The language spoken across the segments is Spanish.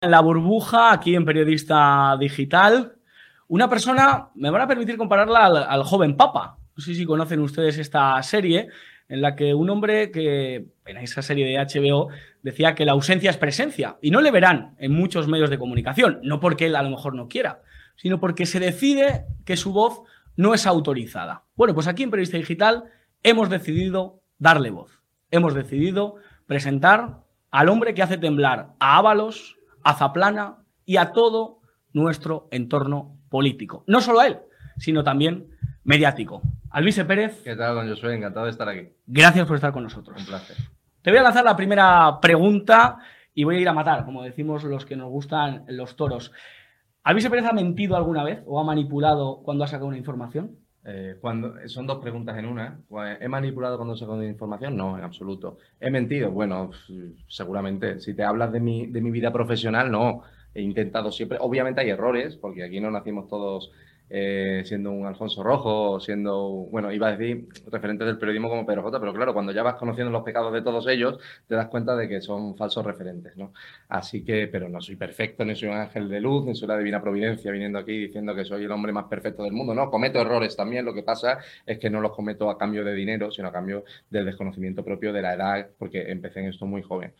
En la burbuja, aquí en Periodista Digital, una persona, me van a permitir compararla al, al joven Papa. No sé si conocen ustedes esta serie, en la que un hombre que en esa serie de HBO decía que la ausencia es presencia. Y no le verán en muchos medios de comunicación, no porque él a lo mejor no quiera, sino porque se decide que su voz no es autorizada. Bueno, pues aquí en Periodista Digital hemos decidido darle voz. Hemos decidido presentar al hombre que hace temblar a Ábalos, a Zaplana y a todo nuestro entorno político. No solo a él, sino también mediático. Alvise Pérez, ¿Qué tal, don Josué? Encantado de estar aquí. gracias por estar con nosotros. Un placer. Te voy a lanzar la primera pregunta y voy a ir a matar, como decimos los que nos gustan los toros. ¿Alvise Pérez ha mentido alguna vez o ha manipulado cuando ha sacado una información? Eh, cuando, son dos preguntas en una. ¿He manipulado cuando saco de información? No, en absoluto. ¿He mentido? Bueno, seguramente. Si te hablas de mi, de mi vida profesional, no. He intentado siempre. Obviamente hay errores, porque aquí no nacimos todos eh, siendo un Alfonso Rojo, siendo, bueno, iba a decir referentes del periodismo como Pedro J, pero claro, cuando ya vas conociendo los pecados de todos ellos, te das cuenta de que son falsos referentes, ¿no? Así que, pero no soy perfecto, ni soy un ángel de luz, ni soy la divina providencia viniendo aquí diciendo que soy el hombre más perfecto del mundo, no, cometo errores también, lo que pasa es que no los cometo a cambio de dinero, sino a cambio del desconocimiento propio de la edad, porque empecé en esto muy joven.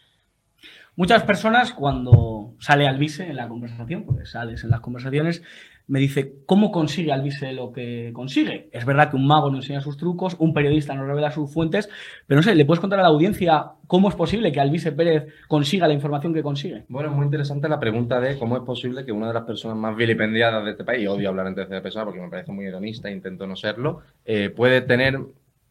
Muchas personas cuando sale Alvise en la conversación, porque sales en las conversaciones, me dice cómo consigue Alvise lo que consigue. Es verdad que un mago nos enseña sus trucos, un periodista nos revela sus fuentes, pero no sé, ¿le puedes contar a la audiencia cómo es posible que Alvise Pérez consiga la información que consigue? Bueno, es muy interesante la pregunta de cómo es posible que una de las personas más vilipendiadas de este país, odio hablar en tercera persona porque me parece muy hedonista intento no serlo, eh, puede tener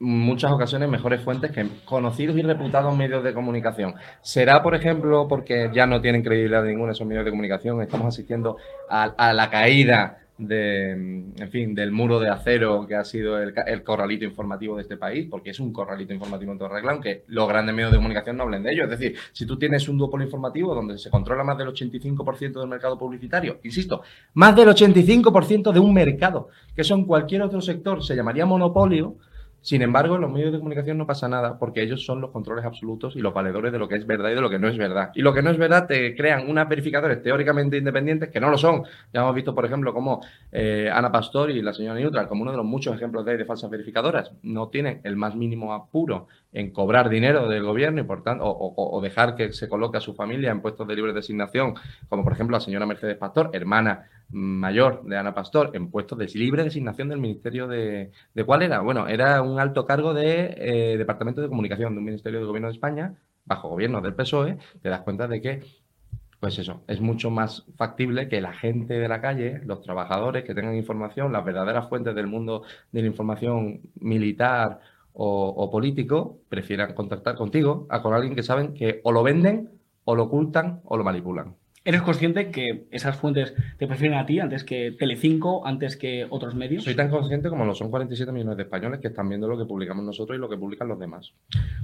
muchas ocasiones mejores fuentes que conocidos y reputados medios de comunicación. ¿Será, por ejemplo, porque ya no tienen credibilidad ninguno esos medios de comunicación? Estamos asistiendo a, a la caída de, en fin, del muro de acero que ha sido el, el, corralito informativo de este país, porque es un corralito informativo en toda regla, aunque los grandes medios de comunicación no hablen de ello. Es decir, si tú tienes un duopolio informativo donde se controla más del 85% del mercado publicitario, insisto, más del 85% de un mercado, que eso en cualquier otro sector se llamaría monopolio, sin embargo, en los medios de comunicación no pasa nada porque ellos son los controles absolutos y los valedores de lo que es verdad y de lo que no es verdad. Y lo que no es verdad te crean unas verificadores teóricamente independientes que no lo son. Ya hemos visto, por ejemplo, cómo eh, Ana Pastor y la señora Neutral, como uno de los muchos ejemplos de, de falsas verificadoras, no tienen el más mínimo apuro en cobrar dinero del gobierno y por tanto, o, dejar que se coloque a su familia en puestos de libre designación, como por ejemplo la señora Mercedes Pastor, hermana mayor de Ana Pastor, en puestos de libre designación del Ministerio de... ¿De cuál era? Bueno, era un alto cargo de eh, Departamento de Comunicación de un Ministerio del Gobierno de España, bajo gobierno del PSOE, te das cuenta de que pues eso, es mucho más factible que la gente de la calle, los trabajadores que tengan información, las verdaderas fuentes del mundo de la información militar o, o, político, prefieran contactar contigo a con alguien que saben que o lo venden, o lo ocultan, o lo manipulan. ¿Eres consciente que esas fuentes te prefieren a ti antes que Telecinco, antes que otros medios? Soy tan consciente como lo son 47 millones de españoles que están viendo lo que publicamos nosotros y lo que publican los demás.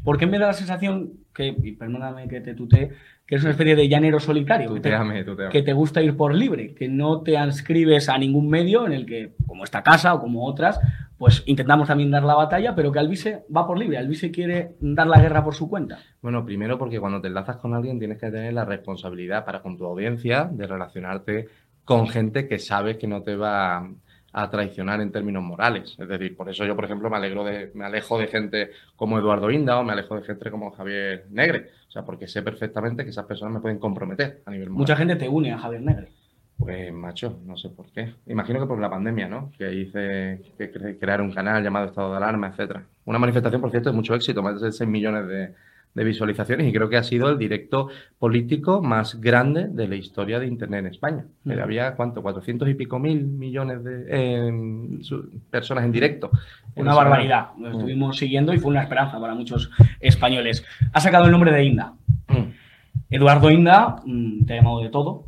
¿Por qué me da la sensación que, y perdóname que te tutee, que es una especie de llanero solitario? Tuteame, tuteame. que te gusta ir por libre, que no te inscribes a ningún medio en el que, como esta casa o como otras, pues intentamos también dar la batalla, pero que Alvise va por libre. Alvise quiere dar la guerra por su cuenta. Bueno, primero porque cuando te enlazas con alguien tienes que tener la responsabilidad para con tu audiencia de relacionarte con gente que sabe que no te va a traicionar en términos morales. Es decir, por eso yo, por ejemplo, me alegro de, me alejo de gente como Eduardo Inda o me alejo de gente como Javier Negre. O sea, porque sé perfectamente que esas personas me pueden comprometer a nivel moral. Mucha gente te une a Javier Negre. Pues, macho, no sé por qué. Imagino que por la pandemia, ¿no? Que hice que cre crear un canal llamado Estado de Alarma, etcétera. Una manifestación, por cierto, de mucho éxito, más de 6 millones de, de, visualizaciones y creo que ha sido el directo político más grande de la historia de Internet en España. Mm. Había, ¿cuánto? 400 y pico mil millones de eh, personas en directo. Una en barbaridad. Lo estuvimos mm. siguiendo y fue una esperanza para muchos españoles. Ha sacado el nombre de Inda. Mm. Eduardo Inda te ha llamado de todo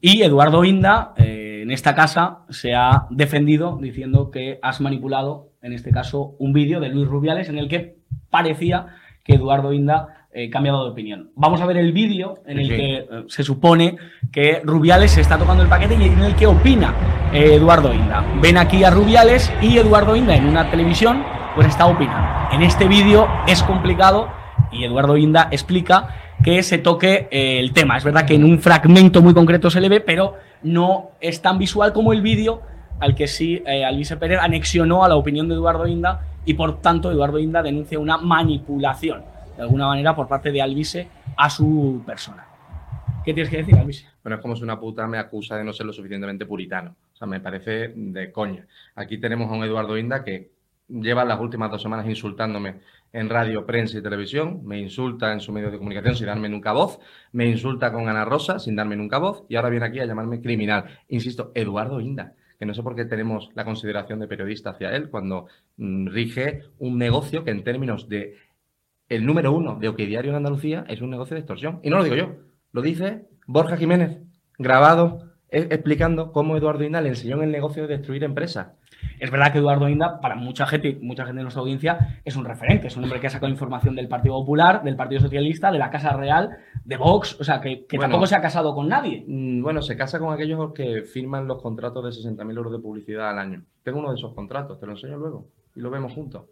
y Eduardo Inda, eh, en esta casa, se ha defendido diciendo que has manipulado, en este caso, un vídeo de Luis Rubiales en el que parecía que Eduardo Inda eh, cambiado de opinión. Vamos a ver el vídeo en el sí. que eh, se supone que Rubiales se está tocando el paquete y en el que opina eh, Eduardo Inda. Ven aquí a Rubiales y Eduardo Inda en una televisión pues está opinando. En este vídeo es complicado y Eduardo Inda explica que se toque eh, el tema. Es verdad que en un fragmento muy concreto se le ve, pero no es tan visual como el vídeo al que sí eh, Alvise Pérez anexionó a la opinión de Eduardo Inda y por tanto Eduardo Inda denuncia una manipulación, de alguna manera, por parte de Alvise a su persona. ¿Qué tienes que decir, Alvise? Bueno, es como si una puta me acusa de no ser lo suficientemente puritano. O sea, me parece de coña. Aquí tenemos a un Eduardo Inda que lleva las últimas dos semanas insultándome en radio, prensa y televisión, me insulta en su medio de comunicación sin darme nunca voz, me insulta con Ana Rosa sin darme nunca voz y ahora viene aquí a llamarme criminal. Insisto, Eduardo Inda, que no sé por qué tenemos la consideración de periodista hacia él cuando mm, rige un negocio que en términos de el número uno de OK Diario en Andalucía es un negocio de extorsión. Y no lo digo yo, lo dice Borja Jiménez, grabado explicando cómo Eduardo Inda le enseñó en el negocio de destruir empresas. Es verdad que Eduardo Inda, para mucha gente, mucha gente de nuestra audiencia, es un referente, es un hombre que ha sacado información del Partido Popular, del Partido Socialista, de la Casa Real, de Vox, o sea, que, que Bueno. tampoco se ha casado con nadie. Mm, Bueno, se casa con aquellos que firman los contratos de 60.000 euros de publicidad al año. Tengo uno de esos contratos, te lo enseño luego y lo vemos juntos.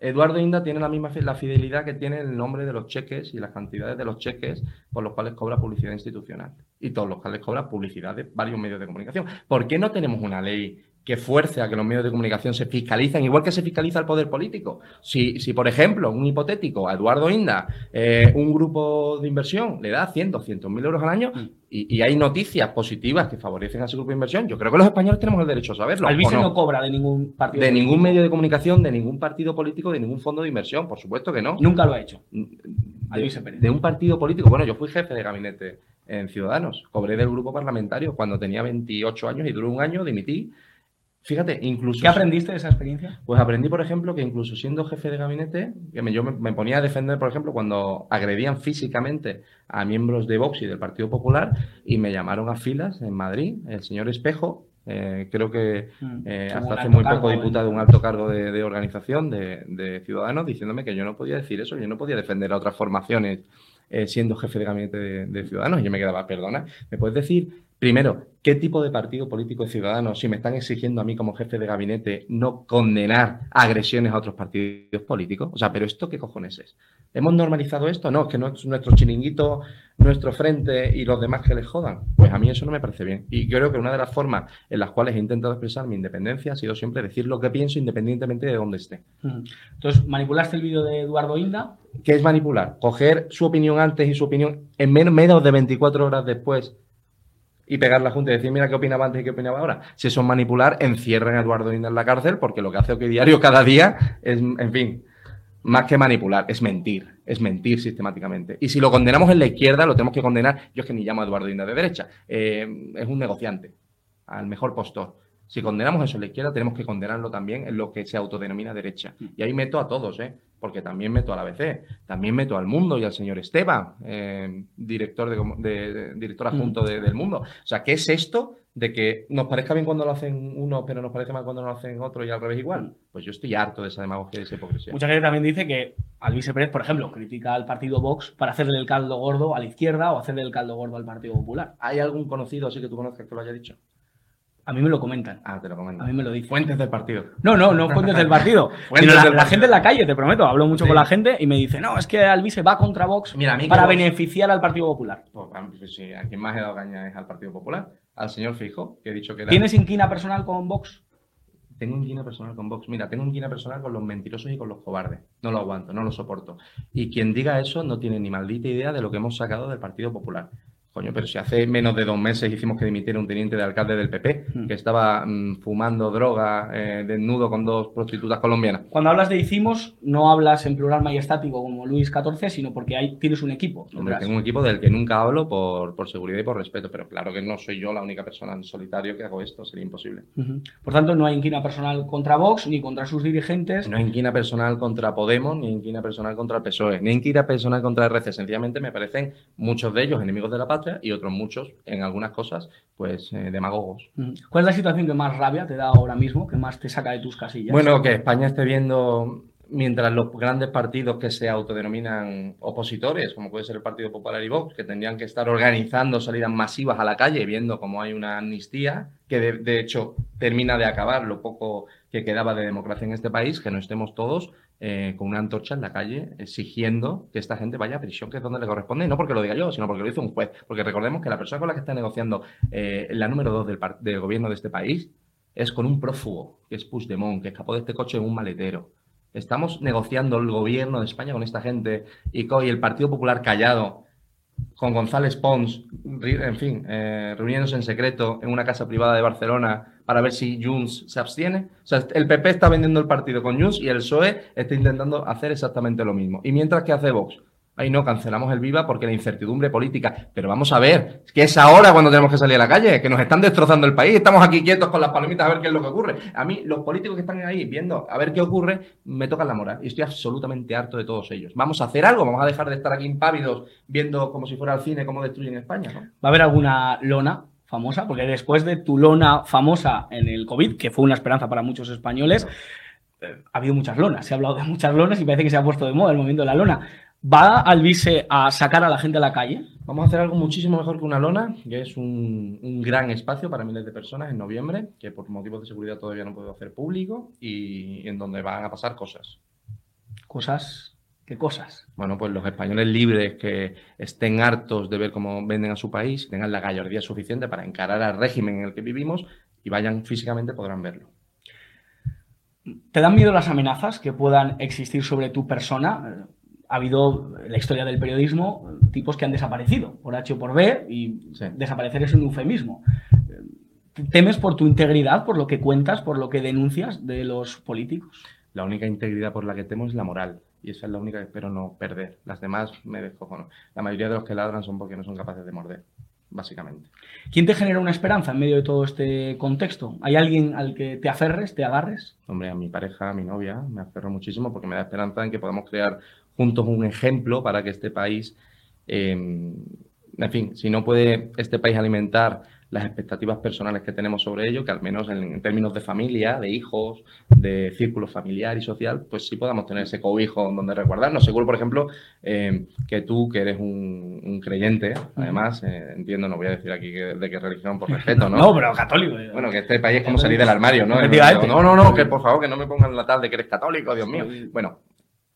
Eduardo Inda tiene la misma la fidelidad que tiene el nombre de los cheques y las cantidades de los cheques por los cuales cobra publicidad institucional y todos los cuales cobra publicidad de varios medios de comunicación. ¿Por qué no tenemos una ley que fuerce a que los medios de comunicación se fiscalicen, igual que se fiscaliza el poder político? Si, si por ejemplo, un hipotético, a Eduardo Inda, eh, un grupo de inversión le da 100, 200 mil euros al año y, y hay noticias positivas que favorecen a ese grupo de inversión, yo creo que los españoles tenemos el derecho a saberlo. Alvise ¿o no? no? cobra de ningún partido. De ningún medio de comunicación, de ningún partido político, de ningún fondo de inversión, por supuesto que no. Nunca lo ha hecho. De, Pérez. de un partido político. Bueno, yo fui jefe de gabinete en Ciudadanos. Cobré del grupo parlamentario cuando tenía 28 años y duró un año, dimití. Fíjate, incluso. ¿Qué aprendiste de esa experiencia? Pues aprendí, por ejemplo, que incluso siendo jefe de gabinete, que me- yo me, me ponía a defender, por ejemplo, cuando agredían físicamente a miembros de Vox y del Partido Popular y me llamaron a filas en Madrid, el señor Espejo, eh, creo que Mm. eh, hasta hace muy poco diputado de un alto cargo de, de organización de, de Ciudadanos, diciéndome que yo no podía decir eso, yo no podía defender a otras formaciones eh, siendo jefe de gabinete de, Ciudadanos. Yo me quedaba, perdona, ¿me puedes decir, primero, qué tipo de partido político es Ciudadanos si me están exigiendo a mí como jefe de gabinete no condenar agresiones a otros partidos políticos? O sea, ¿pero esto qué cojones es? ¿Hemos normalizado esto? No, es que no es nuestro chiringuito, nuestro frente y los demás que les jodan. Pues a mí eso no me parece bien. Y creo que una de las formas en las cuales he intentado expresar mi independencia ha sido siempre decir lo que pienso independientemente de dónde esté. Entonces, manipulaste el vídeo de Eduardo Inda. ¿Qué es manipular? Coger su opinión antes y su opinión en men- menos de 24 horas después y pegar la junta y decir, mira qué opinaba antes y qué opinaba ahora. Si eso es manipular, encierren a Eduardo Inda en la cárcel porque lo que hace OK Diario cada día es, en fin, más que manipular, es mentir, es mentir sistemáticamente. Y si lo condenamos en la izquierda, lo tenemos que condenar. Yo es que ni llamo a Eduardo Inda de derecha, eh, es un negociante, al mejor postor. Si condenamos eso en la izquierda, tenemos que condenarlo también en lo que se autodenomina derecha. Y ahí meto a todos, ¿eh? porque también meto a la ABC, también meto al Mundo y al señor Esteban, eh, director, de, de- de- director adjunto de- del Mundo. O sea, ¿qué es esto de que nos parezca bien cuando lo hacen uno, pero nos parece mal cuando lo hacen otro y al revés igual? Pues yo estoy harto de esa demagogia y de esa hipocresía. Mucha gente también dice que Alvise Pérez, por ejemplo, critica al partido Vox para hacerle el caldo gordo a la izquierda o hacerle el caldo gordo al Partido Popular. ¿Hay algún conocido así que tú conozcas que lo haya dicho? A mí me lo comentan. Ah, te lo comento. A mí me lo dicen. Fuentes del partido. No, no, no fuentes del partido. Fuentes la, del la gente en la calle, te prometo. Hablo mucho Sí. con la gente y me dice, no, es que Alvise va contra Vox Mira, a mí que para beneficiar al Partido Popular. Pues, sí, a quien más he dado caña es al Partido Popular, al señor Fijo, que he dicho que era... ¿Tienes inquina personal con Vox? Tengo un guina personal con Vox. Mira, tengo un guina personal con los mentirosos y con los cobardes. No lo aguanto, no lo soporto. Y quien diga eso no tiene ni maldita idea de lo que hemos sacado del Partido Popular. Coño, pero si hace menos de dos meses hicimos que dimitiera un teniente de alcalde del PP, Hmm. que estaba mm, fumando droga eh, desnudo con dos prostitutas colombianas. Cuando hablas de hicimos, no hablas en plural majestático como Luis XIV, sino porque hay, tienes un equipo. Hombre, tengo un equipo del que nunca hablo por, por seguridad y por respeto, pero claro que no soy yo la única persona en solitario que hago esto, sería imposible. Por tanto, no hay inquina personal contra Vox ni contra sus dirigentes. No hay inquina personal contra Podemos, ni inquina personal contra el PSOE, ni inquina personal contra RC. Sencillamente me parecen muchos de ellos enemigos de la patria y otros muchos, en algunas cosas, pues eh, demagogos. Ujú. ¿Cuál es la situación que más rabia te da ahora mismo, que más te saca de tus casillas? Bueno, que España esté viendo, mientras los grandes partidos que se autodenominan opositores, como puede ser el Partido Popular y Vox, que tendrían que estar organizando salidas masivas a la calle, viendo cómo hay una amnistía, que de, de hecho termina de acabar lo poco que quedaba de democracia en este país, que no estemos todos eh, con una antorcha en la calle exigiendo que esta gente vaya a prisión, que es donde le corresponde, y no porque lo diga yo, sino porque lo hizo un juez. Porque recordemos que la persona con la que está negociando eh, la número dos del, gobierno de este país es con un prófugo, que es Puigdemont, que escapó de este coche en un maletero. Estamos negociando el gobierno de España con esta gente y el Partido Popular callado con González Pons, en fin, eh, reuniéndose en secreto en una casa privada de Barcelona para ver si Junts se abstiene. O sea, el PP está vendiendo el partido con Junts y el PSOE está intentando hacer exactamente lo mismo. Y mientras que hace Vox, Ahí no, cancelamos el Viva porque la incertidumbre política. Pero vamos a ver, que es ahora cuando tenemos que salir a la calle, que nos están destrozando el país. Estamos aquí quietos con las palomitas a ver qué es lo que ocurre. A mí, los políticos que están ahí viendo a ver qué ocurre, me tocan la moral. Y estoy absolutamente harto de todos ellos. Vamos a hacer algo, vamos a dejar de estar aquí impávidos viendo como si fuera el cine cómo destruyen España. ¿Va a haber alguna lona famosa? Porque después de tu lona famosa en el COVID, que fue una esperanza para muchos españoles, eh, ha habido muchas lonas. Se ha hablado de muchas lonas y parece que se ha puesto de moda el movimiento de la lona. ¿Va Alvise a sacar a la gente a la calle? Vamos a hacer algo muchísimo mejor que una lona, que es un, gran espacio para miles de personas en noviembre, que por motivos de seguridad todavía no puedo hacer público y en donde van a pasar cosas. ¿Cosas? ¿Qué cosas? Bueno, pues los españoles libres que estén hartos de ver cómo venden a su país, tengan la gallardía suficiente para encarar al régimen en el que vivimos y vayan físicamente podrán verlo. ¿Te dan miedo las amenazas que puedan existir sobre tu persona? Ha habido en la historia del periodismo tipos que han desaparecido por H o por B y desaparecer es un eufemismo. ¿Temes por tu integridad, por lo que cuentas, por lo que denuncias de los políticos? La única integridad por la que temo es la moral. Y esa es la única que espero no perder. Las demás me descojono. La mayoría de los que ladran son porque no son capaces de morder, básicamente. ¿Quién te genera una esperanza en medio de todo este contexto? ¿Hay alguien al que te aferres, te agarres? Hombre, a mi pareja, a mi novia, me aferro muchísimo porque me da esperanza en que podamos crear juntos un ejemplo para que este país, eh, en fin, si no puede este país alimentar las expectativas personales que tenemos sobre ello, que al menos en, términos de familia, de hijos, de círculo familiar y social, pues sí podamos tener ese cobijo donde recordarnos. Seguro, por ejemplo, eh, que tú, que eres un, creyente, además, eh, entiendo, no voy a decir aquí de qué religión por respeto, ¿no? No, pero católico. Bueno, que este país es como salir del armario, ¿no? No, no, no, que por favor, que no me pongan la tal de que eres católico, Dios mío. Bueno,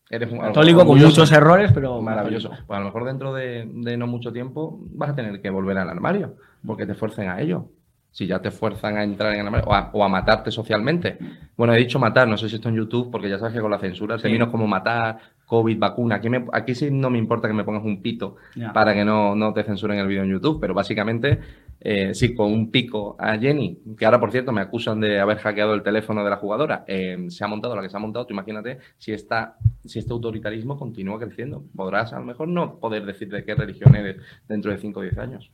Eres un católico con muchos errores, pero maravilloso. Pues a lo mejor dentro de, no mucho tiempo vas a tener que volver al armario, porque te fuercen a ello. Si ya te fuerzan a entrar en el armario o a, matarte socialmente. Bueno, he dicho matar, no sé si esto en YouTube, porque ya sabes que con la censura términos como matar, COVID, vacuna. Aquí, aquí sí no me importa que me pongas un pito para que no, no te censuren el vídeo en YouTube, pero básicamente eh, sí, con un pico a Jenny, que ahora, por cierto, me acusan de haber hackeado el teléfono de la jugadora. Eh, se ha montado la que se ha montado. Tú imagínate si, esta, si este autoritarismo continúa creciendo. Podrás, a lo mejor, no poder decir de qué religión eres dentro de 5 o 10 años.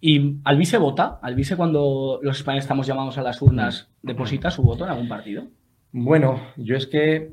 ¿Y Alvise vota? ¿Alvise, cuando los españoles estamos llamados a las urnas, deposita su voto en algún partido? Bueno, yo es que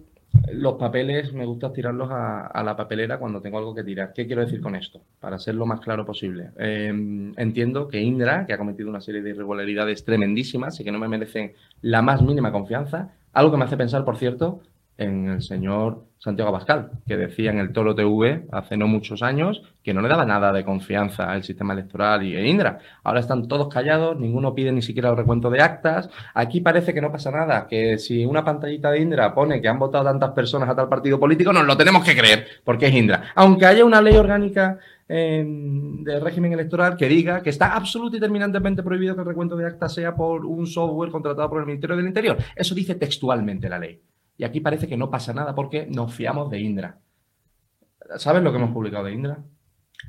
los papeles me gusta tirarlos a, la papelera cuando tengo algo que tirar. ¿Qué quiero decir con esto? Para ser lo más claro posible. Em, entiendo que Indra, que ha cometido una serie de irregularidades tremendísimas y que no me merecen la más mínima confianza, algo que me hace pensar, por cierto, en el señor Santiago Abascal, que decía en el Toro TV hace no muchos años que no le daba nada de confianza al sistema electoral y a Indra. Ahora están todos callados, ninguno pide ni siquiera el recuento de actas. Aquí parece que no pasa nada, que si una pantallita de Indra pone que han votado tantas personas a tal partido político, nos lo tenemos que creer, porque es Indra. Aunque haya una ley orgánica em, del régimen electoral que diga que está absoluto y terminantemente prohibido que el recuento de actas sea por un software contratado por el Ministerio del Interior. Eso dice textualmente la ley. Y aquí parece que no pasa nada porque nos fiamos de Indra. ¿Sabes lo que hemos publicado de Indra?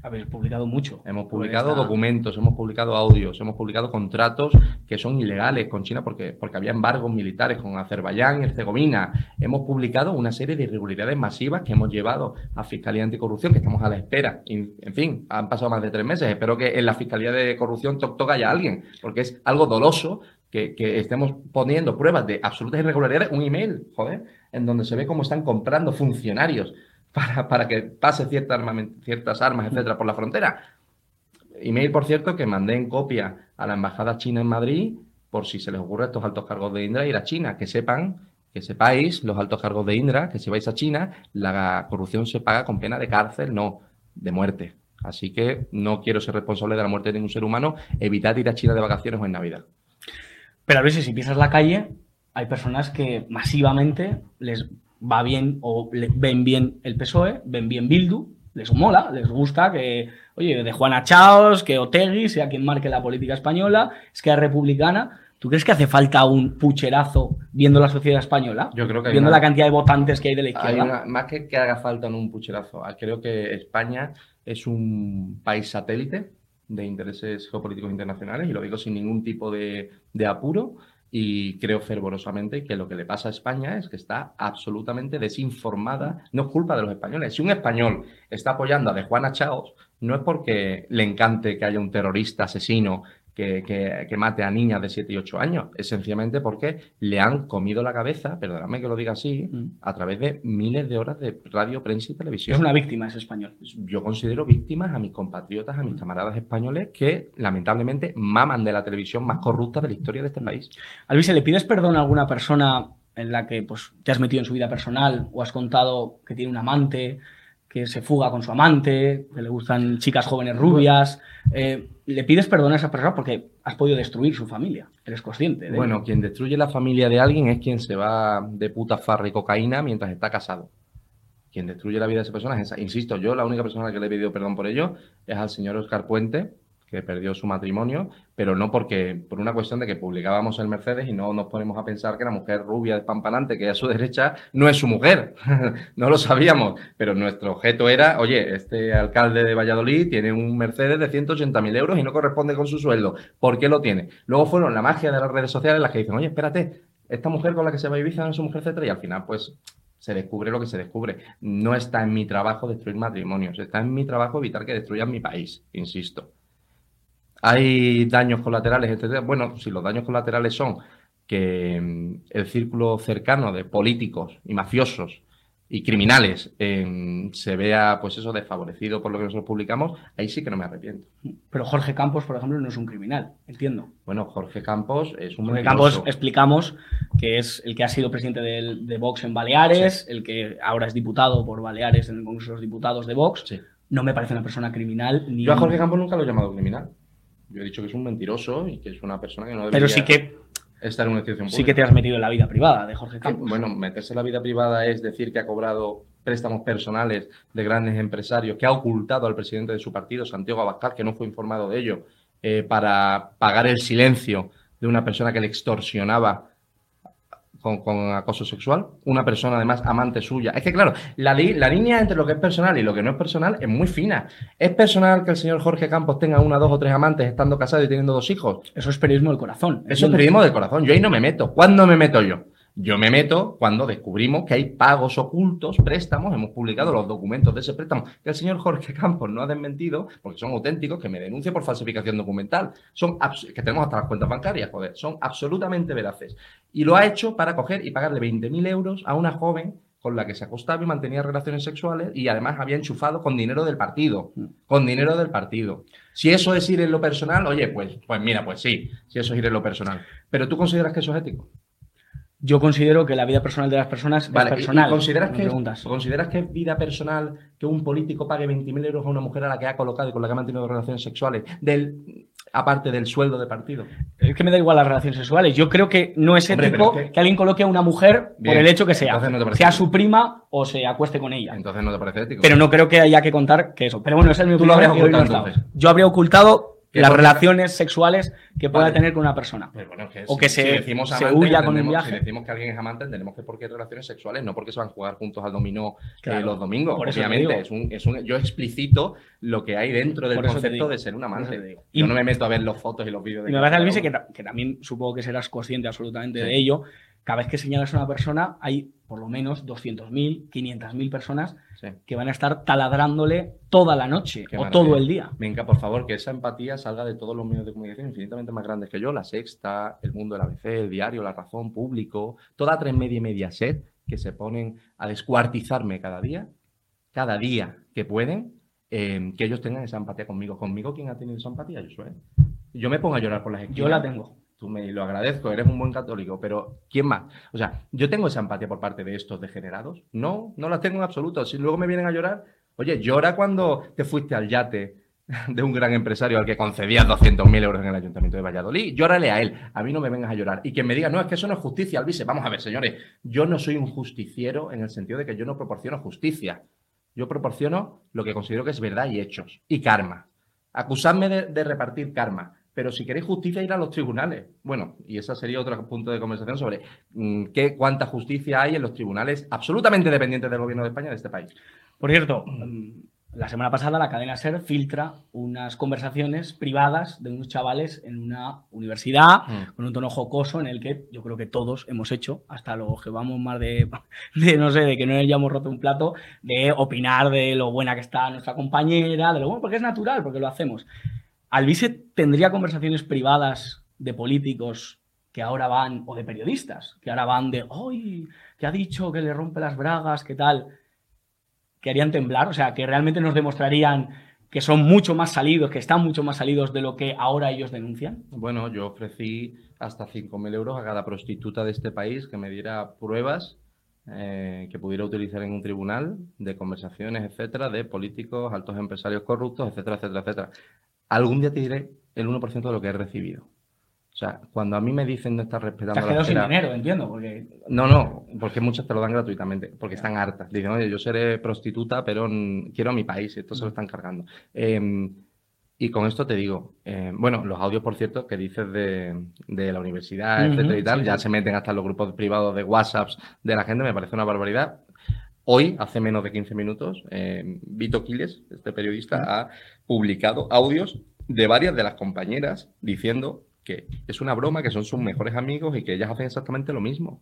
Habéis publicado mucho. Hemos publicado documentos, hemos publicado audios, hemos publicado contratos que son ilegales con China porque, porque había embargos militares con Azerbaiyán y Herzegovina. Hemos publicado una serie de irregularidades masivas que hemos llevado a Fiscalía Anticorrupción, que estamos a la espera. En fin, han pasado más de tres meses. Espero que en la Fiscalía de Corrupción toque haya alguien, porque es algo doloso que, estemos poniendo pruebas de absolutas irregularidades, un email, joder, en donde se ve cómo están comprando funcionarios para, para que pase ciertas armas, etcétera, por la frontera. Email, por cierto, que mandé en copia a la embajada china en Madrid, por si se les ocurre a estos altos cargos de Indra ir a China, que sepan, que sepáis, los altos cargos de Indra, que si vais a China, la corrupción se paga con pena de cárcel, no, de muerte. Así que no quiero ser responsable de la muerte de ningún ser humano. Evitad ir a China de vacaciones o en Navidad. Pero a veces si pisas la calle, hay personas que masivamente les va bien o ven bien el PSOE, ven bien Bildu, les mola, les gusta que, oye, de Juana Chaos, que Otegui sea quien marque la política española, es que es republicana. ¿Tú crees que hace falta un pucherazo viendo la sociedad española? Yo creo que viendo la cantidad de votantes que hay de la izquierda. más que que haga falta un pucherazo, creo que España es un país satélite de intereses geopolíticos internacionales y lo digo sin ningún tipo de, de apuro y creo fervorosamente que lo que le pasa a España es que está absolutamente desinformada. No es culpa de los españoles. Si un español está apoyando a de Juana Chaos, no es porque le encante que haya un terrorista asesino que, mate a niñas de 7 y 8 años. Es sencillamente porque le han comido la cabeza, perdóname que lo diga así, mm. a través de miles de horas de radio, prensa y televisión. Es una víctima ese español. Yo considero víctimas a mis compatriotas, a mis camaradas españoles que lamentablemente maman de la televisión más corrupta de la historia de este país. Luis, ¿le pides perdón a alguna persona en la que pues, te has metido en su vida personal o has contado que tiene un amante? Que se fuga con su amante, que le gustan chicas jóvenes rubias. Eh, le pides perdón a esa persona porque has podido destruir su familia. Eres consciente. bueno, quien destruye la familia de alguien es quien se va de puta farra y cocaína mientras está casado. Quien destruye la vida de esa persona es esa. Insisto, yo la única persona que le he pedido perdón por ello es al señor Oscar Puente, que perdió su matrimonio, pero no porque, por una cuestión de que publicábamos el Mercedes y no nos ponemos a pensar que la mujer rubia despampanante que hay a su derecha no es su mujer. no lo sabíamos, pero nuestro objeto era, oye, este alcalde de Valladolid tiene un Mercedes de 180.000 euros y no corresponde con su sueldo. ¿Por qué lo tiene? Luego fueron la magia de las redes sociales las que dicen, oye, espérate, esta mujer con la que se va a Ibiza no es su mujer, etcétera, y al final, pues, se descubre lo que se descubre. No está en mi trabajo destruir matrimonios, está en mi trabajo evitar que destruyan mi país, insisto. Hay daños colaterales, etc. Bueno, si los daños colaterales son que mm, el círculo cercano de políticos y mafiosos y criminales em, se vea, pues eso, desfavorecido por lo que nosotros publicamos, ahí sí que no me arrepiento. Pero Jorge Campos, por ejemplo, no es un criminal, entiendo. Bueno, Jorge Campos es un Jorge Campos, explicamos que es el que ha sido presidente de, Vox en Baleares, el que ahora es diputado por Baleares en el Congreso de los Diputados de Vox. No me parece una persona criminal. Ni Yo a Jorge Campos nunca lo he llamado criminal. Yo he dicho que es un mentiroso y que es una persona que no debería Pero sí que estar en una institución pública. Sí que te has metido en la vida privada de Jorge Campos. Bueno, meterse en la vida privada es decir que ha cobrado préstamos personales de grandes empresarios, que ha ocultado al presidente de su partido, Santiago Abascal, que no fue informado de ello, eh, para pagar el silencio de una persona que le extorsionaba con, acoso sexual, una persona además amante suya. Es que claro, la, la línea entre lo que es personal y lo que no es personal es muy fina. ¿Es personal que el señor Jorge Campos tenga una, dos o tres amantes estando casado y teniendo dos hijos? Eso es periodismo del corazón. Eso es periodismo del corazón. Yo ahí no me meto. ¿Cuándo me meto yo? Yo me meto cuando descubrimos que hay pagos ocultos, préstamos, hemos publicado los documentos de ese préstamo, que el señor Jorge Campos no ha desmentido, porque son auténticos, que me denuncie por falsificación documental. Son que tenemos hasta las cuentas bancarias, joder, son absolutamente veraces. Y lo ha hecho para coger y pagarle 20.000 euros a una joven con la que se acostaba y mantenía relaciones sexuales y además había enchufado con dinero del partido, con dinero del partido. Si eso es ir en lo personal, oye, pues, pues mira, pues sí, si eso es ir en lo personal. Pero tú consideras que eso es ético? Yo considero que la vida personal de las personas es personal. consideras, que, ¿Consideras que es vida personal que un político pague 20.000 euros a una mujer a la que ha colocado y con la que ha mantenido relaciones sexuales, del, aparte del sueldo de partido? Es que me da igual las relaciones sexuales. Yo creo que no es ético que... alguien coloque a una mujer por el hecho que sea, sea su prima o se acueste con ella. Entonces no te parece ético. Pero no creo que haya que contar que eso. Pero bueno, ese es mi Tú lo habrías ocultado, Yo habría ocultado las relaciones sexuales que pueda tener con una persona. o que se, decimos huya con un viaje. Si decimos que alguien es amante, entendemos que porque hay relaciones sexuales, no porque se van a jugar juntos al dominó eh, los domingos. Obviamente, es un, es un, yo explicito lo que hay dentro del concepto de ser un amante. Yo no me meto a ver los fotos y los vídeos de. Y me parece, que, que también supongo que serás consciente absolutamente de ello. Cada vez que señalas a una persona, hay por lo menos 200.000, 500.000 personas que van a estar taladrándole toda la noche o todo el día. Venga, por favor, que esa empatía salga de todos los medios de comunicación infinitamente más grandes que yo, La Sexta, El Mundo del ABC, El Diario, La Razón, Público, toda tres media y media set que se ponen a descuartizarme cada día, cada día que pueden, eh, que ellos tengan esa empatía conmigo. ¿Conmigo quién ha tenido esa empatía? Yo soy. Yo me pongo a llorar por las esquinas. Yo la tengo tú me lo agradezco, eres un buen católico, pero ¿quién más? O sea, yo tengo esa empatía por parte de estos degenerados. No, no la tengo en absoluto. Si luego me vienen a llorar, oye, llora cuando te fuiste al yate de un gran empresario al que concedías 200.000 euros en el Ayuntamiento de Valladolid. Llórale a él, a mí no me vengas a llorar. Y que me diga, no, es que eso no es justicia, Alvise. Vamos a ver, señores, yo no soy un justiciero en el sentido de que yo no proporciono justicia. Yo proporciono lo que considero que es verdad y hechos, y karma. Acusadme de, repartir karma, pero si queréis justicia, ir a los tribunales. Bueno, y ese sería otro punto de conversación sobre mm, qué, cuánta justicia hay en los tribunales absolutamente dependientes del gobierno de España de este país. Por cierto, mm, la semana pasada la cadena SER filtra unas conversaciones privadas de unos chavales en una universidad mm. con un tono jocoso en el que yo creo que todos hemos hecho, hasta los que vamos más de, de no sé, de que no hayamos roto un plato, de opinar de lo buena que está nuestra compañera, de lo bueno, porque es natural, porque lo hacemos. Alvise tendría conversaciones privadas de políticos que ahora van, o de periodistas, que ahora van de, ¡ay! que ha dicho que le rompe las bragas, qué tal que harían temblar, o sea, que realmente nos demostrarían que son mucho más salidos, que están mucho más salidos de lo que ahora ellos denuncian? Bueno, yo ofrecí hasta 5.000 euros a cada prostituta de este país que me diera pruebas eh, que pudiera utilizar en un tribunal de conversaciones, etcétera, de políticos, altos empresarios corruptos, etcétera, etcétera, etcétera. Algún día te diré el 1% de lo que he recibido. O sea, cuando a mí me dicen no estar respetando Te has sin dinero, entiendo. Porque... No, no, porque muchas te lo dan gratuitamente, porque están hartas. Dicen, oye, yo seré prostituta, pero quiero a mi país, y esto se lo están cargando. Em, y con esto te digo, em, bueno, los audios, por cierto, que dices de, la universidad, etcétera y tal, ya se meten hasta los grupos privados de WhatsApps de la gente, me parece una barbaridad. Hoy, hace menos de 15 minutos, eh, Vito Quiles, este periodista, ha publicado audios de varias de las compañeras diciendo que es una broma, que son sus mejores amigos y que ellas hacen exactamente lo mismo.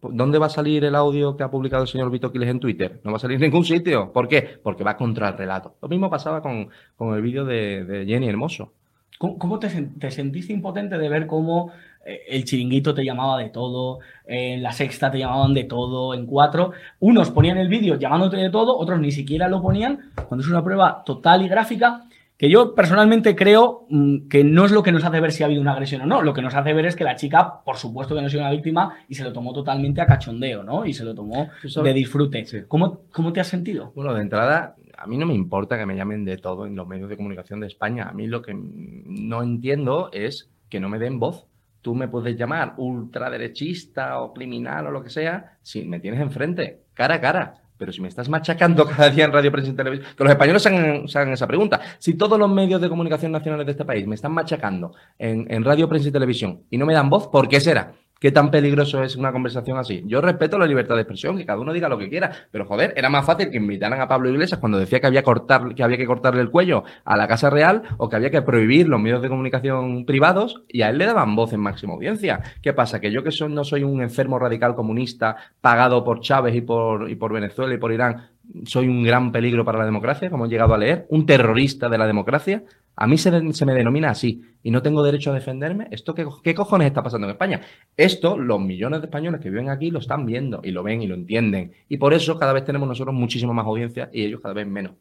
¿Dónde va a salir el audio que ha publicado el señor Vito Quiles en Twitter? No va a salir en ningún sitio. ¿Por qué? Porque va contra el relato. Lo mismo pasaba con, el vídeo de, Jenny Hermoso. ¿Cómo, te, sentiste impotente de ver cómo el chiringuito te llamaba de todo, en la sexta te llamaban de todo, en cuatro? Unos ponían el vídeo llamándote de todo, otros ni siquiera lo ponían, cuando es una prueba total y gráfica que yo personalmente creo mm, que no es lo que nos hace ver si ha habido una agresión o no, lo que nos hace ver es que la chica, por supuesto que no ha sido una víctima y se lo tomó totalmente a cachondeo, ¿no? Y se lo tomó de disfrute. ¿Cómo, ¿Cómo te has sentido? Bueno, de entrada, a mí no me importa que me llamen de todo en los medios de comunicación de España. A mí lo que no entiendo es que no me den voz. Tú me puedes llamar ultraderechista o criminal o lo que sea si me tienes enfrente, cara a cara pero si me estás machacando cada día en radio, prensa y televisión, que los españoles se hagan, esa pregunta. Si todos los medios de comunicación nacionales de este país me están machacando en, radio, prensa y televisión y no me dan voz, ¿por qué será? ¿Qué tan peligroso es una conversación así? Yo respeto la libertad de expresión, que cada uno diga lo que quiera, pero joder, era más fácil que invitaran a Pablo Iglesias cuando decía que había, que había que cortarle el cuello a la Casa Real o que había que prohibir los medios de comunicación privados y a él le daban voz en máxima audiencia. ¿Qué pasa? Que yo que no soy un enfermo radical comunista pagado por Chávez y por Venezuela y por Irán, soy un gran peligro para la democracia, como he llegado a leer, un terrorista de la democracia. A mí se, me denomina así y no tengo derecho a defenderme. ¿Esto qué, qué, cojones está pasando en España? Esto los millones de españoles que viven aquí lo están viendo y lo ven y lo entienden. Y por eso cada vez tenemos nosotros muchísimo más audiencia y ellos cada vez menos.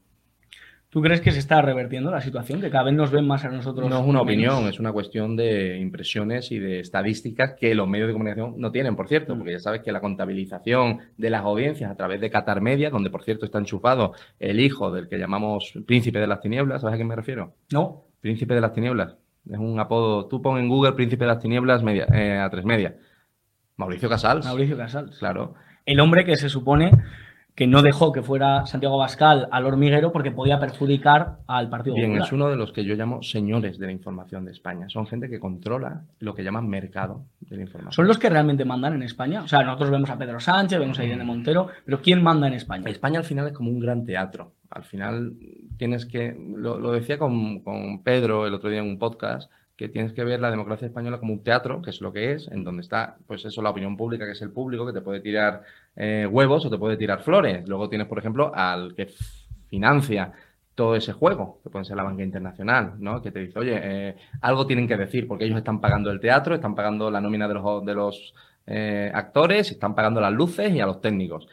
¿Tú crees que se está revertiendo la situación? ¿Que cada vez nos ven más a nosotros? No es una opinión, es una cuestión de impresiones y de estadísticas que los medios de comunicación no tienen, por cierto, mm. porque ya sabes que la contabilización de las audiencias a través de Qatar Media, donde por cierto está enchufado el hijo del que llamamos Príncipe de las Tinieblas, ¿sabes a qué me refiero? No. Príncipe de las Tinieblas. Es un apodo. Tú pon en Google Príncipe de las Tinieblas media, eh, a tres media. Mauricio Casals. Mauricio Casals. Claro. El hombre que se supone que no dejó que fuera Santiago Bascal al hormiguero porque podía perjudicar al Partido Bien, es uno de los que yo llamo señores de la información de España. Son gente que controla lo que llaman mercado de la información. ¿Son los que realmente mandan en España? O sea, nosotros vemos a Pedro Sánchez, vemos a Irene mm. Montero, pero ¿quién manda en España? España al final es como un gran teatro. Al final tienes que, lo, lo decía con, con Pedro el otro día en un podcast, que tienes que ver la democracia española como un teatro, que es lo que es, en donde está, pues eso, la opinión pública, que es el público, que te puede tirar eh, huevos o te puede tirar flores. Luego tienes, por ejemplo, al que financia todo ese juego, que puede ser la banca internacional, ¿no? Que te dice, oye, eh, algo tienen que decir, porque ellos están pagando el teatro, están pagando la nómina de los, de los eh, actores, están pagando las luces y a los técnicos.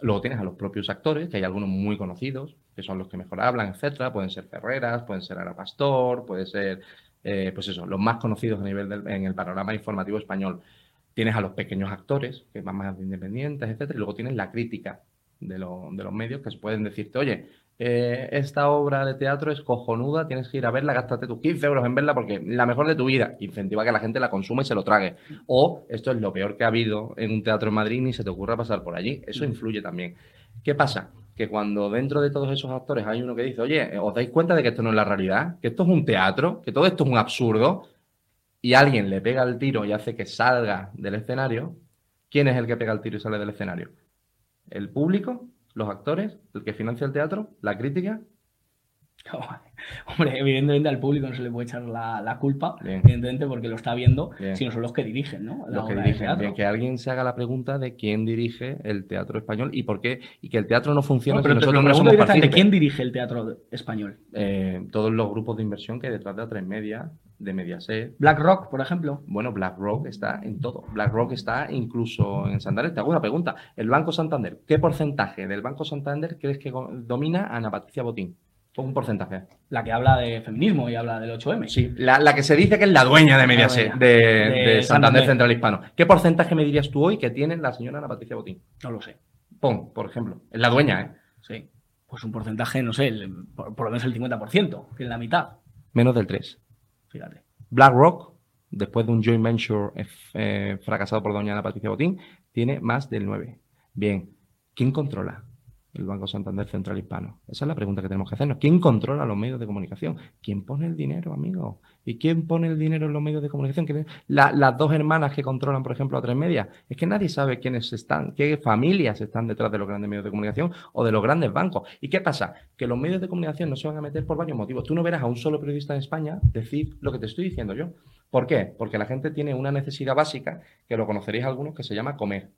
Luego tienes a los propios actores, que hay algunos muy conocidos, que son los que mejor hablan, etcétera. Pueden ser Ferreras, pueden ser Ara Pastor, puede ser eh, pues eso, los más conocidos a nivel del, en el panorama informativo español. Tienes a los pequeños actores, que van más independientes, etcétera, y luego tienes la crítica de, de los medios que pueden decirte, oye, eh, esta obra de teatro es cojonuda, tienes que ir a verla, gástate tus 15 euros en verla porque la mejor de tu vida. Incentiva que la gente la consuma y se lo trague. O esto es lo peor que ha habido en un teatro en Madrid, ni se te ocurra pasar por allí. Eso influye también. ¿Qué pasa? Que cuando dentro de todos esos actores hay uno que dice, oye, ¿os dais cuenta de que esto no es la realidad? Que esto es un teatro, que todo esto es un absurdo, y alguien le pega el tiro y hace que salga del escenario, ¿quién es el que pega el tiro y sale del escenario? ¿El público? ¿Los actores? ¿El que financia el teatro? ¿La crítica? Hombre, evidentemente al público no se le puede echar la, la culpa, Bien. evidentemente porque lo está viendo, Bien. sino son los que dirigen, ¿no? La Los que de dirigen. que alguien se haga la pregunta de quién dirige el teatro español y por qué, y que el teatro no funciona Bueno, pero si te nosotros lo no somos. ¿quién dirige el teatro español? Eh, todos los grupos de inversión que hay detrás de A3 Media, de Mediaset, BlackRock, por ejemplo. Bueno, BlackRock está en todo. BlackRock está incluso en Santander. Te hago una pregunta. El Banco Santander, ¿qué porcentaje del Banco Santander crees que domina Ana Patricia Botín? Un porcentaje. La que habla de feminismo y habla del 8M. Sí, la, la que se dice que es la dueña de Mediaset, de, De de Santander. Central Hispano. ¿Qué porcentaje me dirías tú hoy que tiene la señora Ana Patricia Botín? No lo sé. Pon, por ejemplo. Es la dueña, ¿eh? Sí. Pues un porcentaje, no sé, el- por, por lo menos el 50%, que es la mitad. Menos del 3. Fíjate. BlackRock, después de un joint venture eh, eh, fracasado por doña Ana Patricia Botín, tiene más del 9. Bien, ¿quién controla el Banco Santander Central Hispano? Esa es la pregunta que tenemos que hacernos. ¿Quién controla los medios de comunicación? ¿Quién pone el dinero, amigo? ¿Y quién pone el dinero en los medios de comunicación? La- las dos hermanas que controlan, por ejemplo, a tres medias. Es que nadie sabe quiénes están, qué familias están detrás de los grandes medios de comunicación o de los grandes bancos. ¿Y qué pasa? Que los medios de comunicación no se van a meter por varios motivos. Tú no verás a un solo periodista en España decir lo que te estoy diciendo yo. ¿Por qué? Porque la gente tiene una necesidad básica, que lo conoceréis algunos, que se llama comer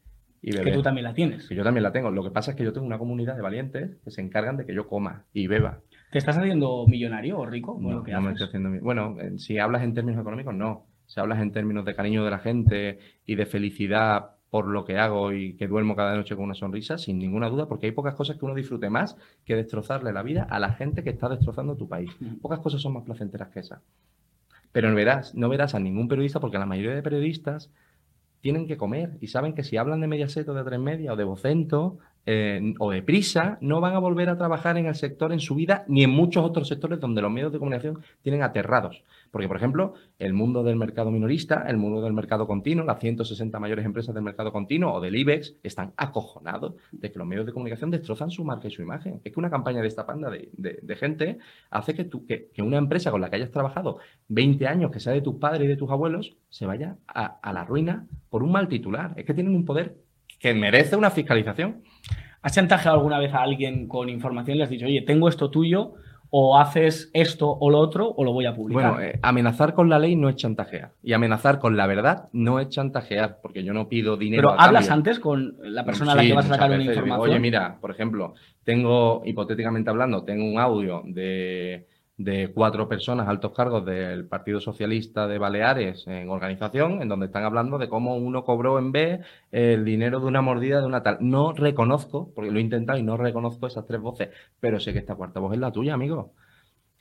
y Que tú también la tienes. Que yo también la tengo. Lo que pasa es que yo tengo una comunidad de valientes que se encargan de que yo coma y beba. ¿Te estás haciendo millonario o rico con No, lo que no me haces? estoy haciendo Bueno, eh, si hablas en términos económicos, no. Si hablas en términos de cariño de la gente y de felicidad por lo que hago y que duermo cada noche con una sonrisa, sin ninguna duda, porque hay pocas cosas que uno disfrute más que destrozarle la vida a la gente que está destrozando tu país. Ujú. Pocas cosas son más placenteras que esas. Pero no verás, no verás a ningún periodista, porque la mayoría de periodistas tienen que comer y saben que si hablan de Mediaset o de Tres Media o de Vocento eh, o de Prisa, no van a volver a trabajar en el sector en su vida ni en muchos otros sectores donde los medios de comunicación tienen aterrados. Porque, por ejemplo, el mundo del mercado minorista, el mundo del mercado continuo, las 160 mayores empresas del mercado continuo o del IBEX están acojonados de que los medios de comunicación destrozan su marca y su imagen. Es que una campaña de esta panda de, gente hace que, que, que una empresa con la que hayas trabajado 20 años, que sea de tus padres y de tus abuelos, se vaya a, a la ruina por un mal titular. Es que tienen un poder que merece una fiscalización. ¿Has chantajeado alguna vez a alguien con información y le has dicho, oye, tengo esto tuyo, o haces esto o lo otro, o lo voy a publicar? Bueno, eh, amenazar con la ley no es chantajear. Y amenazar con la verdad no es chantajear, porque yo no pido dinero. Pero a hablas cambio. antes con la persona a la que vas a sacar una. Digo, información. Oye, mira, por ejemplo, tengo, hipotéticamente hablando, tengo un audio de, de cuatro personas, altos cargos del Partido Socialista de Baleares en organización, en donde están hablando de cómo uno cobró en B el dinero de una mordida de una tal. No reconozco, porque lo he intentado y no reconozco esas tres voces, pero sé que esta cuarta voz es la tuya, amigo.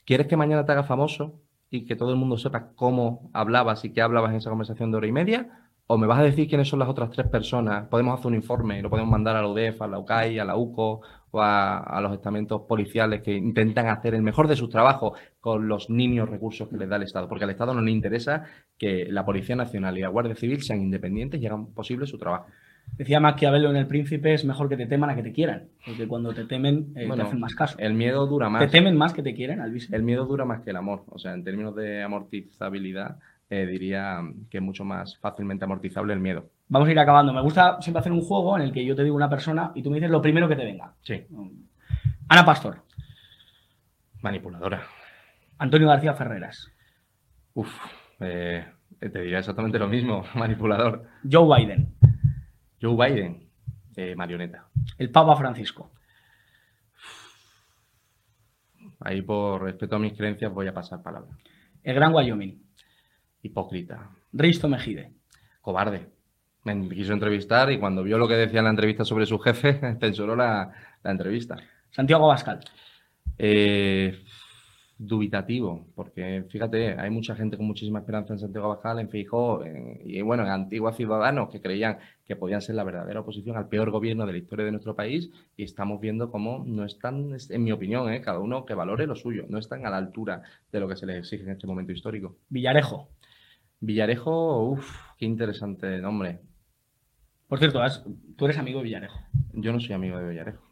¿Quieres que mañana te haga famoso y que todo el mundo sepa cómo hablabas y qué hablabas en esa conversación de hora y media? ¿O me vas a decir quiénes son las otras tres personas? Podemos hacer un informe y lo podemos mandar a la UDEF, a la UCAI, a la UCO o a, a los estamentos policiales que intentan hacer el mejor de sus trabajos con los niños recursos que les da el Estado. Porque al Estado no le interesa que la Policía Nacional y la Guardia Civil sean independientes y hagan posible su trabajo. Decía Maquiavelo en El Príncipe, es mejor que te teman a que te quieran, porque cuando te temen eh, te hacen más caso. El miedo dura ¿Te más. temen más que te quieren, Alvise? El miedo dura más que el amor. O sea, en términos de amortizabilidad, eh, diría que es mucho más fácilmente amortizable el miedo. Vamos a ir acabando. Me gusta siempre hacer un juego en el que yo te digo una persona y tú me dices lo primero que te venga. Sí. Ana Pastor, Manipuladora. Antonio García Ferreras, Uf, eh, te diría exactamente lo mismo, manipulador. Joe Biden, Joe Biden, eh, marioneta. el Papa Francisco, Ahí por respeto a mis creencias voy a pasar palabra. el Gran Wyoming, Hipócrita, Risto Mejide, cobarde. Me quiso entrevistar y cuando vio lo que decía en la entrevista sobre su jefe, censuró la, la entrevista. Santiago Abascal, Eh, dubitativo, porque fíjate, hay mucha gente con muchísima esperanza en Santiago Abascal, en Feijóo, y bueno, en Antigua Ciudadanos que creían que podían ser la verdadera oposición al peor gobierno de la historia de nuestro país y estamos viendo cómo no están, en mi opinión, ¿eh? cada uno que valore lo suyo, no están a la altura de lo que se les exige en este momento histórico. Villarejo. Villarejo, uff, qué interesante nombre. Por cierto, tú eres amigo de Villarejo. Yo no soy amigo de Villarejo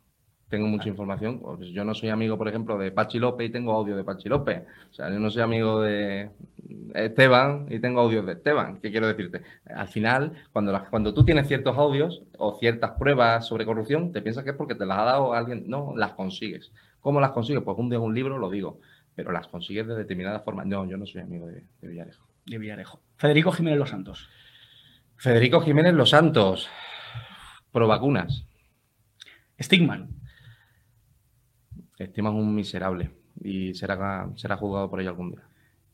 tengo mucha información. Pues yo no soy amigo, por ejemplo, de Pachi López y tengo audio de Pachi López. O sea, yo no soy amigo de Esteban y tengo audios de Esteban. ¿Qué quiero decirte? Al final, cuando, cuando tú tienes ciertos audios o ciertas pruebas sobre corrupción, te piensas que es porque te las ha dado alguien. No, las consigues. ¿Cómo las consigues? Pues un día un libro lo digo, pero las consigues de determinada forma. No, yo no soy amigo de, de Villarejo. De Villarejo. Federico Jiménez Los Santos. Federico Jiménez Los Santos. Pro vacunas. Stigman. Estimas un miserable y será, será juzgado por ello algún día.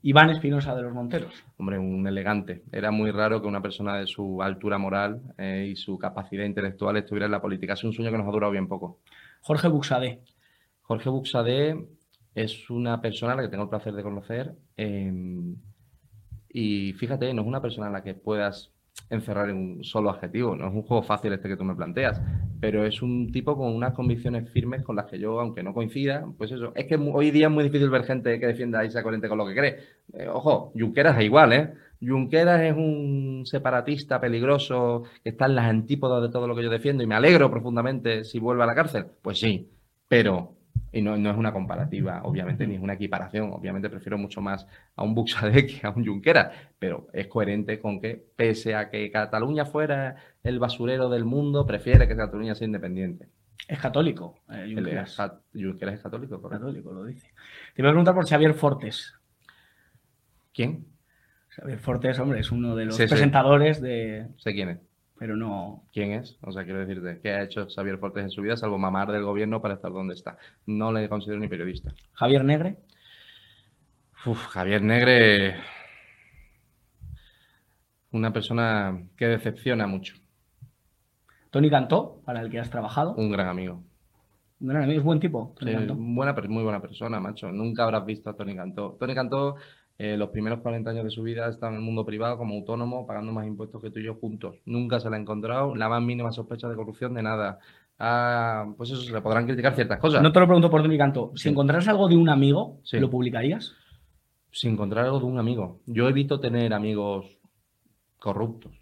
Iván Espinosa de los Monteros. Hombre, un elegante. Era muy raro que una persona de su altura moral eh, y su capacidad intelectual estuviera en la política. Es un sueño que nos ha durado bien poco. Jorge Buxadé. Jorge Buxadé es una persona a la que tengo el placer de conocer. Eh, y fíjate, no es una persona a la que puedas encerrar en un solo adjetivo. No es un juego fácil este que tú me planteas, pero es un tipo con unas convicciones firmes con las que yo, aunque no coincida, pues eso, es que hoy día es muy difícil ver gente que defienda esa corriente con lo que cree. Eh, ojo, Junqueras es igual, ¿eh? Junqueras es un separatista peligroso que está en las antípodas de todo lo que yo defiendo y me alegro profundamente si vuelve a la cárcel. Pues sí, pero y no, es una comparativa, obviamente, ni es una equiparación. Obviamente prefiero mucho más a un Buxadé que a un Junquera, pero es coherente con que, pese a que Cataluña fuera el basurero del mundo, prefiere que Cataluña sea independiente. Es católico, eh, Junqueras. Junqueras es católico, correcto. Católico, lo dice. Te voy a preguntar por Xavier Fortes. ¿Quién? Xavier Fortes, hombre, es uno de los presentadores de... Sé quién es pero no. ¿Quién es? O sea, quiero decirte, ¿qué ha hecho Xavier Fortes en su vida, salvo mamar del gobierno para estar donde está? No le considero ni periodista. ¿Javier Negre? Uf, Javier Negre. Una persona que decepciona mucho. Tony Cantó, para el que has trabajado. Un gran amigo. Un gran amigo, es buen tipo. Sí, buena, muy buena persona, macho. Nunca habrás visto a Tony Cantó. Tony Cantó eh, los primeros 40 años de su vida está en el mundo privado como autónomo, pagando más impuestos que tú y yo juntos. Nunca se le ha encontrado la más mínima sospecha de corrupción de nada. Ah, pues eso, se le podrán criticar ciertas cosas. No te lo pregunto por mi canto. Si encontraras algo de un amigo, ¿lo publicarías? Si encontrar algo de un amigo. Yo evito tener amigos corruptos.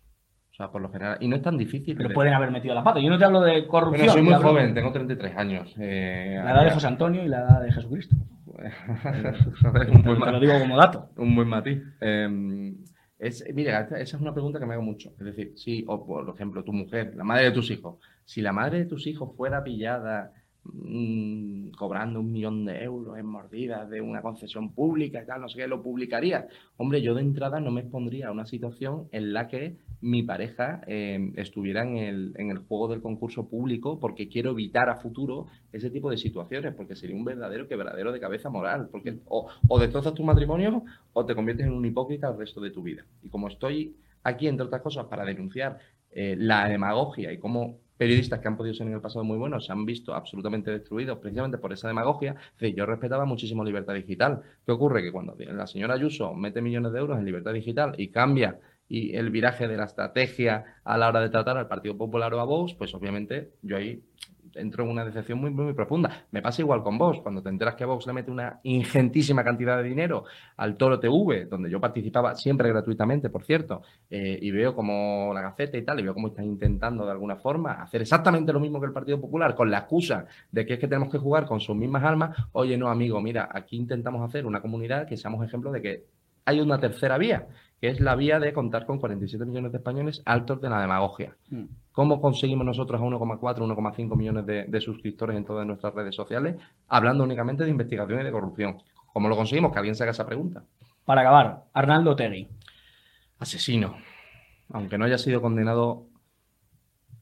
O sea, por lo general. Y no es tan difícil. Pero pueden haber metido la pata. Yo no te hablo de corrupción. Bueno, soy muy joven, tengo 33 años. Eh, la edad de José Antonio y la edad de Jesucristo. un buen te lo digo como dato. Un buen matiz. Em, es, mira, esa es una pregunta que me hago mucho. Es decir, si, o por ejemplo, tu mujer, la madre de tus hijos, si la madre de tus hijos fuera pillada Mm, cobrando un millón de euros en mordidas de una concesión pública y tal, no sé qué, lo publicaría. Hombre, yo de entrada no me expondría a una situación en la que mi pareja eh, estuviera en el, en el juego del concurso público porque quiero evitar a futuro ese tipo de situaciones, porque sería un verdadero quebradero de cabeza moral, porque o, o destrozas tu matrimonio o te conviertes en un hipócrita el resto de tu vida. Y como estoy aquí, entre otras cosas, para denunciar eh, la demagogia y cómo periodistas que han podido ser en el pasado muy buenos se han visto absolutamente destruidos precisamente por esa demagogia. yo respetaba muchísimo libertad digital. ¿Qué ocurre? Que cuando la señora Ayuso mete millones de euros en libertad digital y cambia y el viraje de la estrategia a la hora de tratar al Partido Popular o a Vox, pues obviamente yo ahí entro en una decepción muy, muy, profunda. Me pasa igual con Vox, cuando te enteras que Vox le mete una ingentísima cantidad de dinero al Toro TV, donde yo participaba siempre gratuitamente, por cierto, eh, y veo como la Gaceta y tal, y veo cómo están intentando de alguna forma hacer exactamente lo mismo que el Partido Popular, con la excusa de que es que tenemos que jugar con sus mismas almas. Oye, no, amigo, mira, aquí intentamos hacer una comunidad que seamos ejemplo de que hay una tercera vía, que es la vía de contar con 47 millones de españoles altos de la demagogia. Mm. ¿Cómo conseguimos nosotros a 1,4, 1,5 millones de, suscriptores en todas nuestras redes sociales? Hablando únicamente de investigación y de corrupción. ¿Cómo lo conseguimos? Que alguien se haga esa pregunta. Para acabar, Arnaldo Tegui. Asesino. Aunque no haya sido condenado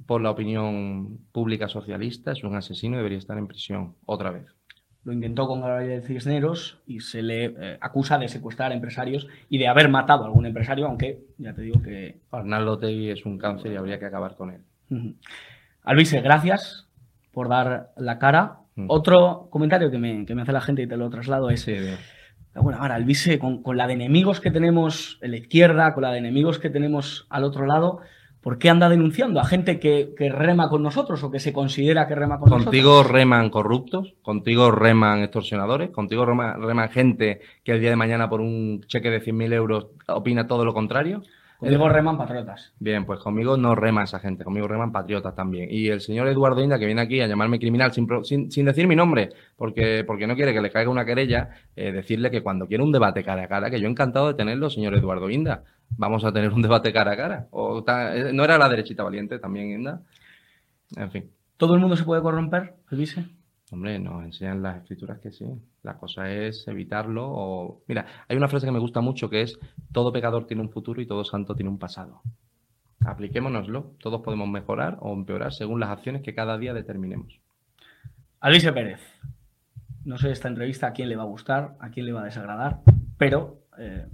por la opinión pública socialista, es un asesino y debería estar en prisión otra vez lo intentó con Gabriel Cisneros y se le eh, acusa de secuestrar empresarios y de haber matado a algún empresario, aunque ya te digo que... Arnaldo Tegui es un cáncer y habría que acabar con él. Uh gracias por dar la cara. Otro comentario que me, hace la gente y te lo traslado es... de alguna manera, el Vise, con, con la de enemigos que tenemos en la izquierda, con la de enemigos que tenemos al otro lado, ¿por qué anda denunciando a gente que, rema con nosotros o que se considera que rema con Contigo nosotros? reman corruptos, contigo reman extorsionadores, contigo rema- reman gente que el día de mañana por un cheque de 100.000 euros opina todo lo contrario. Contigo reman patriotas. Bien, pues conmigo no rema esa gente, conmigo reman patriotas también. Y el señor Eduardo Inda, que viene aquí a llamarme criminal sin, sin, sin decir mi nombre, porque, porque no quiere que le caiga una querella, eh, decirle que cuando quiera un debate cara a cara, que yo encantado de tenerlo, señor Eduardo Inda. Vamos a tener un debate cara a cara. O ta- eh, ¿No era la derechita valiente también, Inda? En fin. ¿Todo el mundo se puede corromper, el Vise? Hombre, nos enseñan las escrituras que sí. La cosa es evitarlo o... Mira, hay una frase que me gusta mucho que es todo pecador tiene un futuro y todo santo tiene un pasado. Apliquémonoslo. Todos podemos mejorar o empeorar según las acciones que cada día determinemos. Alicia Pérez. No sé esta entrevista a quién le va a gustar, a quién le va a desagradar, pero eh,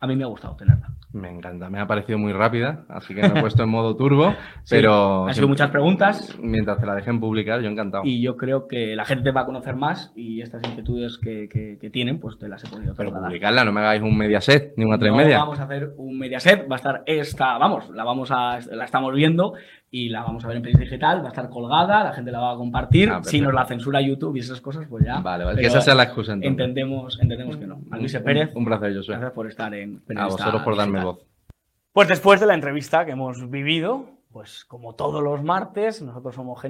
a mí me ha gustado tenerla. Me encanta. Me ha parecido muy rápida, así que me he puesto en modo turbo, pero... han sido muchas preguntas. Mientras te la dejen publicar, yo encantado. Y yo creo que la gente va a conocer más y estas inquietudes que, que- que tienen, pues te las he podido Pero publicarla, no me hagáis un mediaset ni una tres No media. vamos a hacer un Mediaset, va a estar esta, vamos, la vamos a, la estamos viendo y la vamos a ver en prensa digital, va a estar colgada, la gente la va a compartir. Ah, si nos la censura YouTube y esas cosas, pues ya. Vale, vale. Que esa sea la excusa entonces. Entendemos, entendemos que no. Un- Pérez, Un placer, Josué. gracias por estar en A vosotros por darme Digital. voz. Pues después de la entrevista que hemos vivido, pues como todos los martes, nosotros somos gente